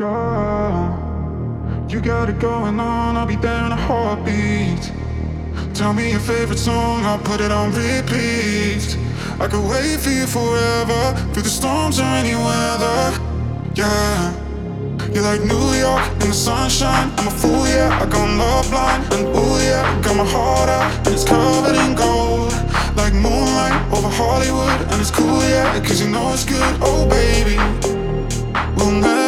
You got it going on, I'll be there in a heartbeat. Tell me your favorite song, I'll put it on repeat. I could wait for you forever, through the storms or any weather. Yeah. You're like New York in the sunshine. I'm a fool, yeah. I got love blind, and ooh, yeah. Got my heart out, and it's covered in gold. Like moonlight over Hollywood, and it's cool, yeah. Cause you know it's good, oh baby. We'll never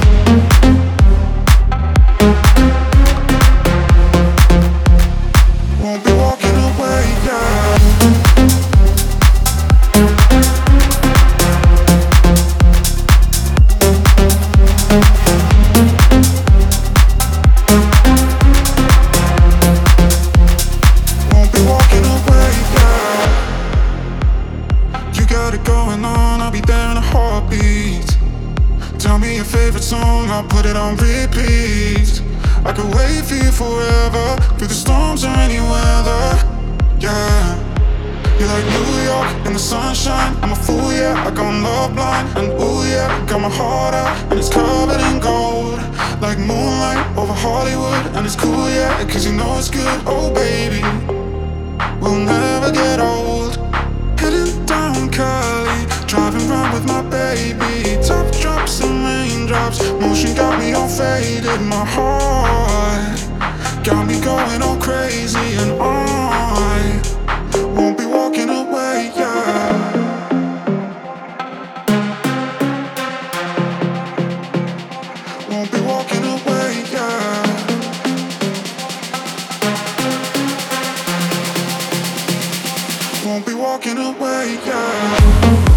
Tell me your favorite song, I'll put it on repeat. I could wait for you forever, through the storms or any weather. Yeah. You're like New York in the sunshine. I'm a fool, yeah. I got love blind, and ooh, yeah. Got my heart out, and it's covered in gold. Like moonlight over Hollywood, and it's cool, yeah. Cause you know it's good, oh baby. We'll never get drops. Motion got me all faded, my heart got me going all crazy, and I won't be walking away. Yeah, won't be walking away. Yeah. Won't be walking away, yeah.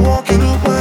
walking away.